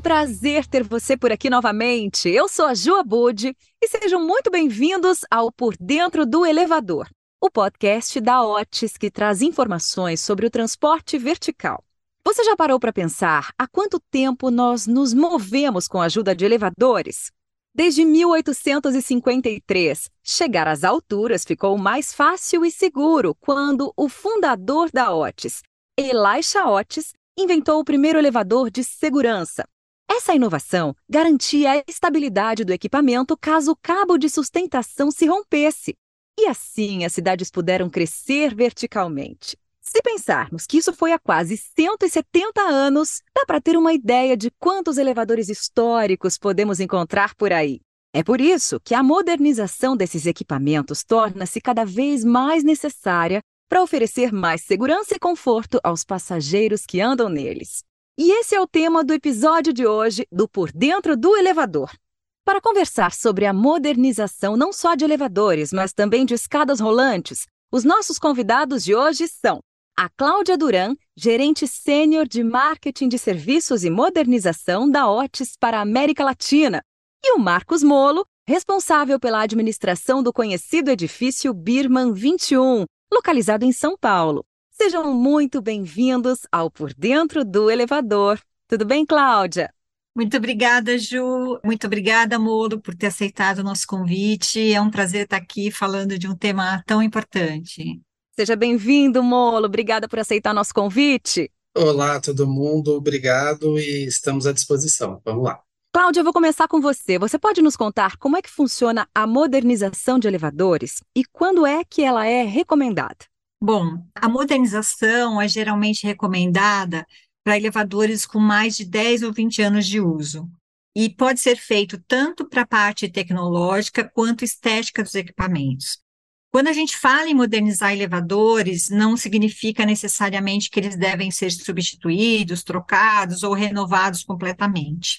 prazer ter você por aqui novamente. Eu sou a Ju Abud e sejam muito bem-vindos ao Por Dentro do Elevador, o podcast da Otis que traz informações sobre o transporte vertical. Você já parou para pensar há quanto tempo nós nos movemos com a ajuda de elevadores? Desde 1853, chegar às alturas ficou mais fácil e seguro quando o fundador da Otis, Elisha Otis, inventou o primeiro elevador de segurança. Essa inovação garantia a estabilidade do equipamento caso o cabo de sustentação se rompesse. E assim as cidades puderam crescer verticalmente. Se pensarmos que isso foi há quase 170 anos, dá para ter uma ideia de quantos elevadores históricos podemos encontrar por aí. É por isso que a modernização desses equipamentos torna-se cada vez mais necessária para oferecer mais segurança e conforto aos passageiros que andam neles. E esse é o tema do episódio de hoje do Por Dentro do Elevador. Para conversar sobre a modernização não só de elevadores, mas também de escadas rolantes, os nossos convidados de hoje são a Cláudia Duran, gerente sênior de marketing de serviços e modernização da Otis para a América Latina, e o Marcos Molo, responsável pela administração do conhecido edifício Birman 21, localizado em São Paulo. Sejam muito bem-vindos ao Por Dentro do Elevador. Tudo bem, Cláudia? Muito obrigada, Ju. Muito obrigada, Molo, por ter aceitado o nosso convite. É um prazer estar aqui falando de um tema tão importante. Seja bem-vindo, Molo. Obrigada por aceitar nosso convite. Olá, todo mundo. Obrigado e estamos à disposição. Vamos lá. Cláudia, eu vou começar com você. Você pode nos contar como é que funciona a modernização de elevadores e quando é que ela é recomendada? Bom, a modernização é geralmente recomendada para elevadores com mais de 10 ou 20 anos de uso. E pode ser feito tanto para a parte tecnológica quanto estética dos equipamentos. Quando a gente fala em modernizar elevadores, não significa necessariamente que eles devem ser substituídos, trocados ou renovados completamente.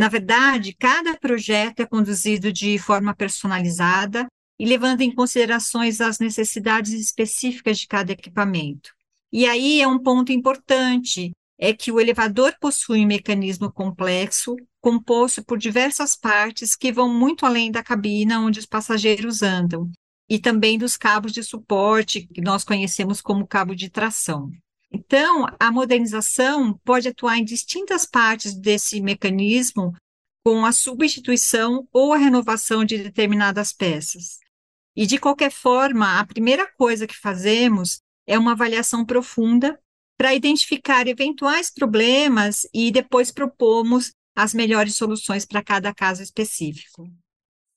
Na verdade, cada projeto é conduzido de forma personalizada e levando em considerações as necessidades específicas de cada equipamento. E aí é um ponto importante, é que o elevador possui um mecanismo complexo, composto por diversas partes que vão muito além da cabina onde os passageiros andam, e também dos cabos de suporte, que nós conhecemos como cabo de tração. Então, a modernização pode atuar em distintas partes desse mecanismo com a substituição ou a renovação de determinadas peças. E, de qualquer forma, a primeira coisa que fazemos é uma avaliação profunda para identificar eventuais problemas e depois propomos as melhores soluções para cada caso específico.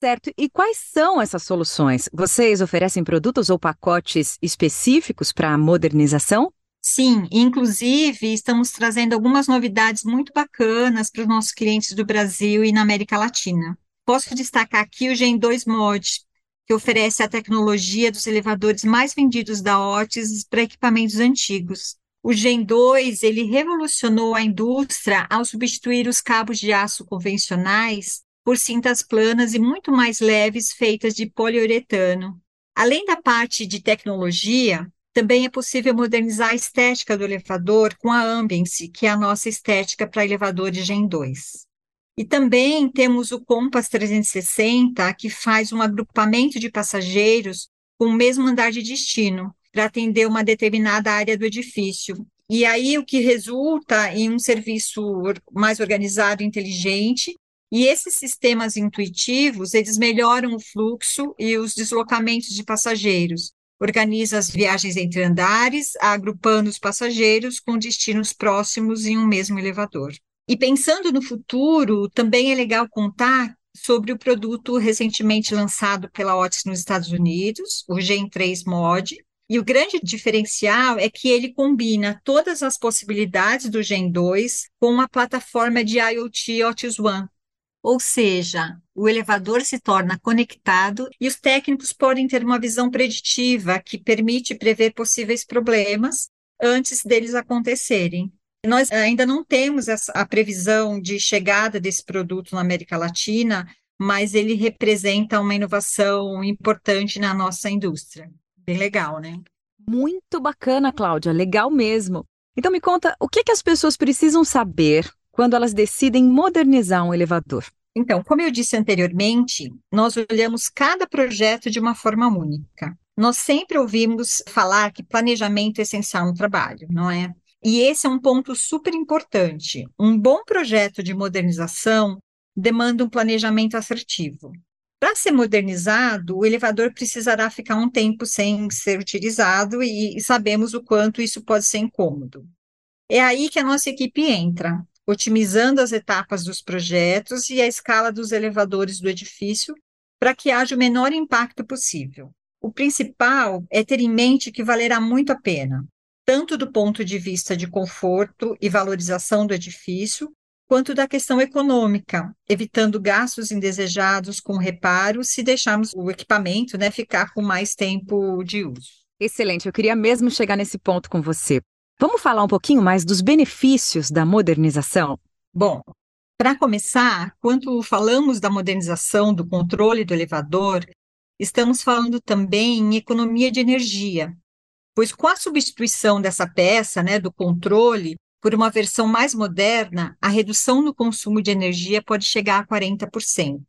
Certo. E quais são essas soluções? Vocês oferecem produtos ou pacotes específicos para a modernização? Sim, inclusive estamos trazendo algumas novidades muito bacanas para os nossos clientes do Brasil e na América Latina. Posso destacar aqui o Gen 2 Mod, que oferece a tecnologia dos elevadores mais vendidos da Otis para equipamentos antigos. O Gen 2 ele revolucionou a indústria ao substituir os cabos de aço convencionais por cintas planas e muito mais leves feitas de poliuretano. Além da parte de tecnologia, também é possível modernizar a estética do elevador com a Ambience, que é a nossa estética para elevadores Gen 2. E também temos o Compass 360, que faz um agrupamento de passageiros com o mesmo andar de destino, para atender uma determinada área do edifício. E aí o que resulta em um serviço mais organizado e inteligente, e esses sistemas intuitivos, eles melhoram o fluxo e os deslocamentos de passageiros. Organiza as viagens entre andares, agrupando os passageiros com destinos próximos em um mesmo elevador. E pensando no futuro, também é legal contar sobre o produto recentemente lançado pela Otis nos Estados Unidos, o Gen 3 Mod. E o grande diferencial é que ele combina todas as possibilidades do Gen 2 com a plataforma de IoT Otis One, ou seja, o elevador se torna conectado e os técnicos podem ter uma visão preditiva que permite prever possíveis problemas antes deles acontecerem. Nós ainda não temos essa, a previsão de chegada desse produto na América Latina, mas ele representa uma inovação importante na nossa indústria. Bem legal, né? Muito bacana, Cláudia, legal mesmo. Então me conta, o que, que as pessoas precisam saber quando elas decidem modernizar um elevador? Então, como eu disse anteriormente, nós olhamos cada projeto de uma forma única. Nós sempre ouvimos falar que planejamento é essencial no trabalho, não é? E esse é um ponto super importante. Um bom projeto de modernização demanda um planejamento assertivo. Para ser modernizado, o elevador precisará ficar um tempo sem ser utilizado e sabemos o quanto isso pode ser incômodo. É aí que a nossa equipe entra, otimizando as etapas dos projetos e a escala dos elevadores do edifício para que haja o menor impacto possível. O principal é ter em mente que valerá muito a pena, tanto do ponto de vista de conforto e valorização do edifício, quanto da questão econômica, evitando gastos indesejados com reparos se deixarmos o equipamento né, ficar com mais tempo de uso. Excelente, eu queria mesmo chegar nesse ponto com você. Vamos falar um pouquinho mais dos benefícios da modernização? Bom, para começar, quando falamos da modernização do controle do elevador, estamos falando também em economia de energia, pois com a substituição dessa peça, né, do controle, por uma versão mais moderna, a redução no consumo de energia pode chegar a 40%.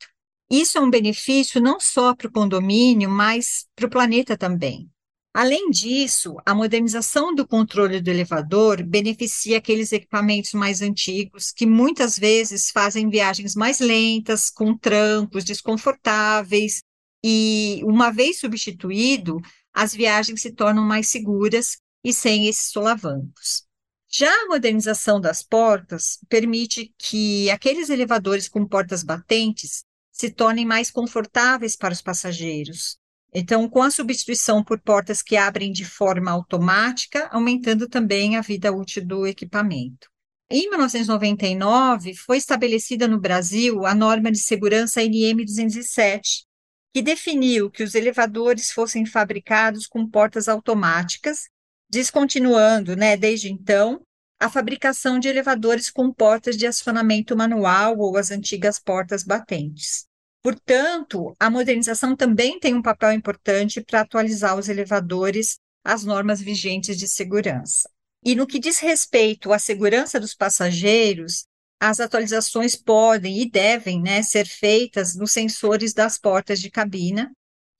Isso é um benefício não só para o condomínio, mas para o planeta também. Além disso, a modernização do controle do elevador beneficia aqueles equipamentos mais antigos que muitas vezes fazem viagens mais lentas, com trancos desconfortáveis, e uma vez substituído, as viagens se tornam mais seguras e sem esses solavancos. Já a modernização das portas permite que aqueles elevadores com portas batentes se tornem mais confortáveis para os passageiros, então, com a substituição por portas que abrem de forma automática, aumentando também a vida útil do equipamento. Em 1999, foi estabelecida no Brasil a norma de segurança NM 207, que definiu que os elevadores fossem fabricados com portas automáticas, descontinuando, né, desde então, a fabricação de elevadores com portas de acionamento manual ou as antigas portas batentes. Portanto, a modernização também tem um papel importante para atualizar os elevadores às normas vigentes de segurança. E no que diz respeito à segurança dos passageiros, as atualizações podem e devem né, ser feitas nos sensores das portas de cabina,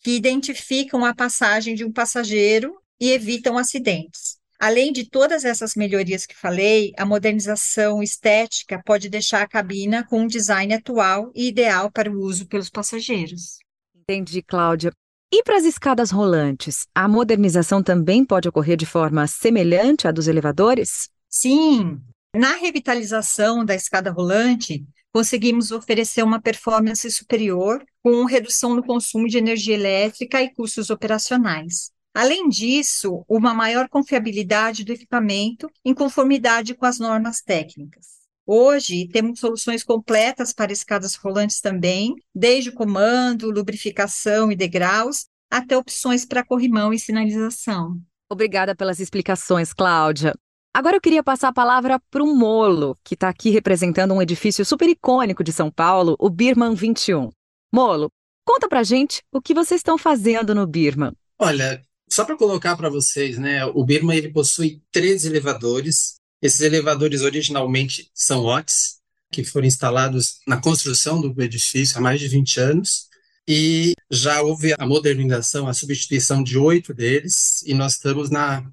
que identificam a passagem de um passageiro e evitam acidentes. Além de todas essas melhorias que falei, a modernização estética pode deixar a cabina com um design atual e ideal para o uso pelos passageiros. Entendi, Cláudia. E para as escadas rolantes, a modernização também pode ocorrer de forma semelhante à dos elevadores? Sim. Na revitalização da escada rolante, conseguimos oferecer uma performance superior com redução no consumo de energia elétrica e custos operacionais. Além disso, uma maior confiabilidade do equipamento em conformidade com as normas técnicas. Hoje, temos soluções completas para escadas rolantes também, desde comando, lubrificação e degraus, até opções para corrimão e sinalização. Obrigada pelas explicações, Cláudia. Agora eu queria passar a palavra para o Molo, que está aqui representando um edifício super icônico de São Paulo, o Birman 21. Molo, conta pra gente o que vocês estão fazendo no Birman. Olha, só para colocar para vocês, né, o Birman ele possui três elevadores. Esses elevadores originalmente são OTS, que foram instalados na construção do edifício há mais de 20 anos. E já houve a modernização, a substituição de oito deles, e nós estamos na,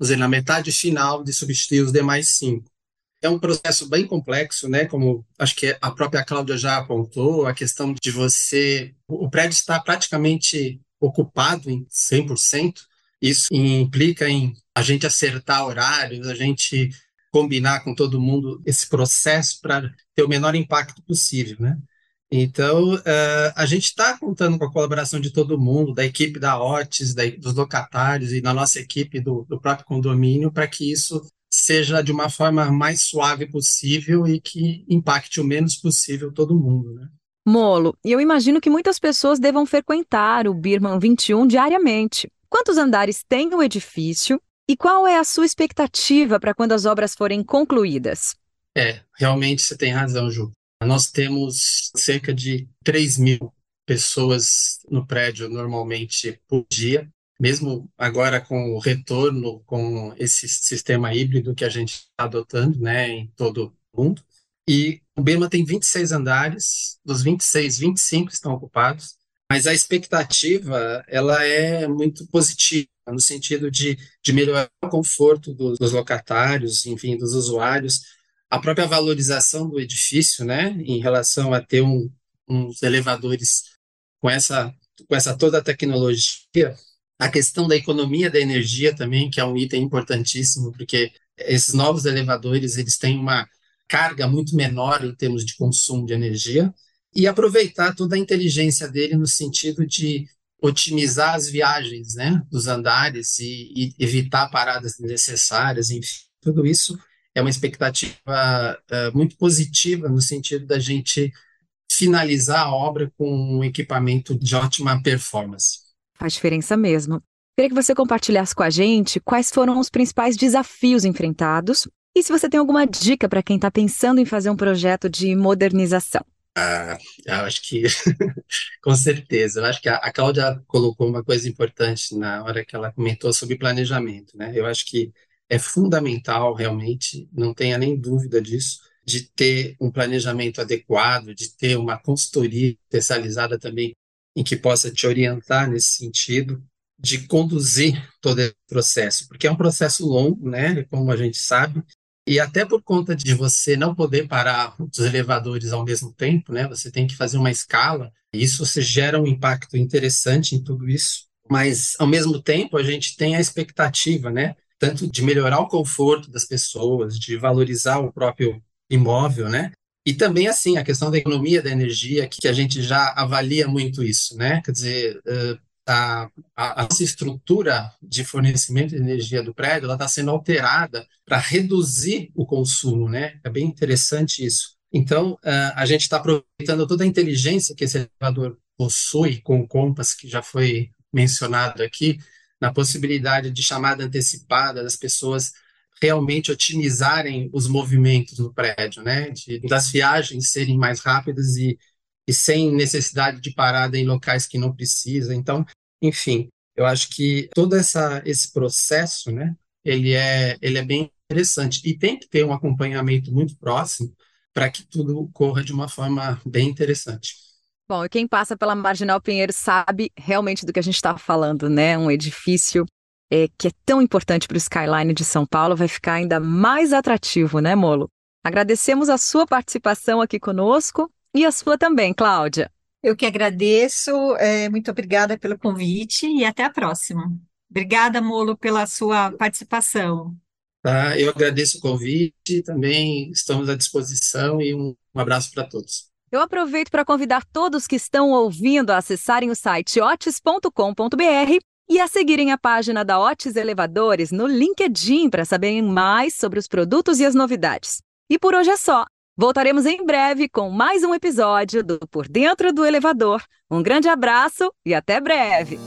dizer, na metade final de substituir os demais cinco. É um processo bem complexo, né? Como acho que a própria Cláudia já apontou, a questão de você. O prédio está praticamente ocupado em 100%, isso implica em a gente acertar horários, a gente combinar com todo mundo esse processo para ter o menor impacto possível, né? Então, uh, a gente está contando com a colaboração de todo mundo, da equipe da OTIS, da, dos locatários e da nossa equipe do, do próprio condomínio, para que isso seja de uma forma mais suave possível e que impacte o menos possível todo mundo, né? Molo, e eu imagino que muitas pessoas devam frequentar o Birman 21 diariamente. Quantos andares tem o edifício e qual é a sua expectativa para quando as obras forem concluídas? É, realmente você tem razão, Ju. Nós temos cerca de 3 mil pessoas no prédio normalmente por dia, mesmo agora com o retorno, com esse sistema híbrido que a gente está adotando né, em todo o mundo. E o Berma tem 26 andares, dos 26, 25 estão ocupados, mas a expectativa ela é muito positiva, no sentido de, de melhorar o conforto dos, dos locatários, enfim, dos usuários, a própria valorização do edifício, né, em relação a ter um, uns elevadores com essa, com essa toda a tecnologia, a questão da economia da energia também, que é um item importantíssimo, porque esses novos elevadores eles têm uma carga muito menor em termos de consumo de energia e aproveitar toda a inteligência dele no sentido de otimizar as viagens né, dos andares e, e evitar paradas desnecessárias, enfim, tudo isso é uma expectativa uh, muito positiva no sentido da gente finalizar a obra com um equipamento de ótima performance. Faz diferença mesmo. Queria que você compartilhasse com a gente quais foram os principais desafios enfrentados e se você tem alguma dica para quem está pensando em fazer um projeto de modernização. Ah, eu acho que, com certeza. Eu acho que a, a Cláudia colocou uma coisa importante na hora que ela comentou sobre planejamento, né? Eu acho que é fundamental, realmente, não tenha nem dúvida disso, de ter um planejamento adequado, de ter uma consultoria especializada também em que possa te orientar nesse sentido, de conduzir todo esse processo, porque é um processo longo, né? Como a gente sabe, e até por conta de você não poder parar os elevadores ao mesmo tempo, né? Você tem que fazer uma escala. E isso você gera um impacto interessante em tudo isso. Mas ao mesmo tempo a gente tem a expectativa, né? Tanto de melhorar o conforto das pessoas, de valorizar o próprio imóvel, né? E também, assim, a questão da economia da energia, que a gente já avalia muito isso, né? Quer dizer, a, a, a estrutura de fornecimento de energia do prédio está sendo alterada para reduzir o consumo, né? É bem interessante isso. Então, uh, a gente está aproveitando toda a inteligência que esse elevador possui com o Compass, que já foi mencionado aqui, na possibilidade de chamada antecipada das pessoas realmente otimizarem os movimentos no prédio, né? De, das viagens serem mais rápidas e, e sem necessidade de parada em locais que não precisa. Então, enfim, eu acho que todo essa, esse processo, né, ele é, ele é bem interessante e tem que ter um acompanhamento muito próximo para que tudo corra de uma forma bem interessante. Bom, e quem passa pela Marginal Pinheiro sabe realmente do que a gente está falando, né? Um edifício é, que é tão importante para o skyline de São Paulo vai ficar ainda mais atrativo, né, Molo? Agradecemos a sua participação aqui conosco e a sua também, Cláudia. Eu que agradeço, é, muito obrigada pelo convite e até a próxima. Obrigada, Molo, pela sua participação. Tá, eu agradeço o convite, também estamos à disposição e um, um abraço para todos. Eu aproveito para convidar todos que estão ouvindo a acessarem o site otis.com.br e a seguirem a página da Otis Elevadores no LinkedIn para saberem mais sobre os produtos e as novidades. E por hoje é só. Voltaremos em breve com mais um episódio do Por Dentro do Elevador. Um grande abraço e até breve!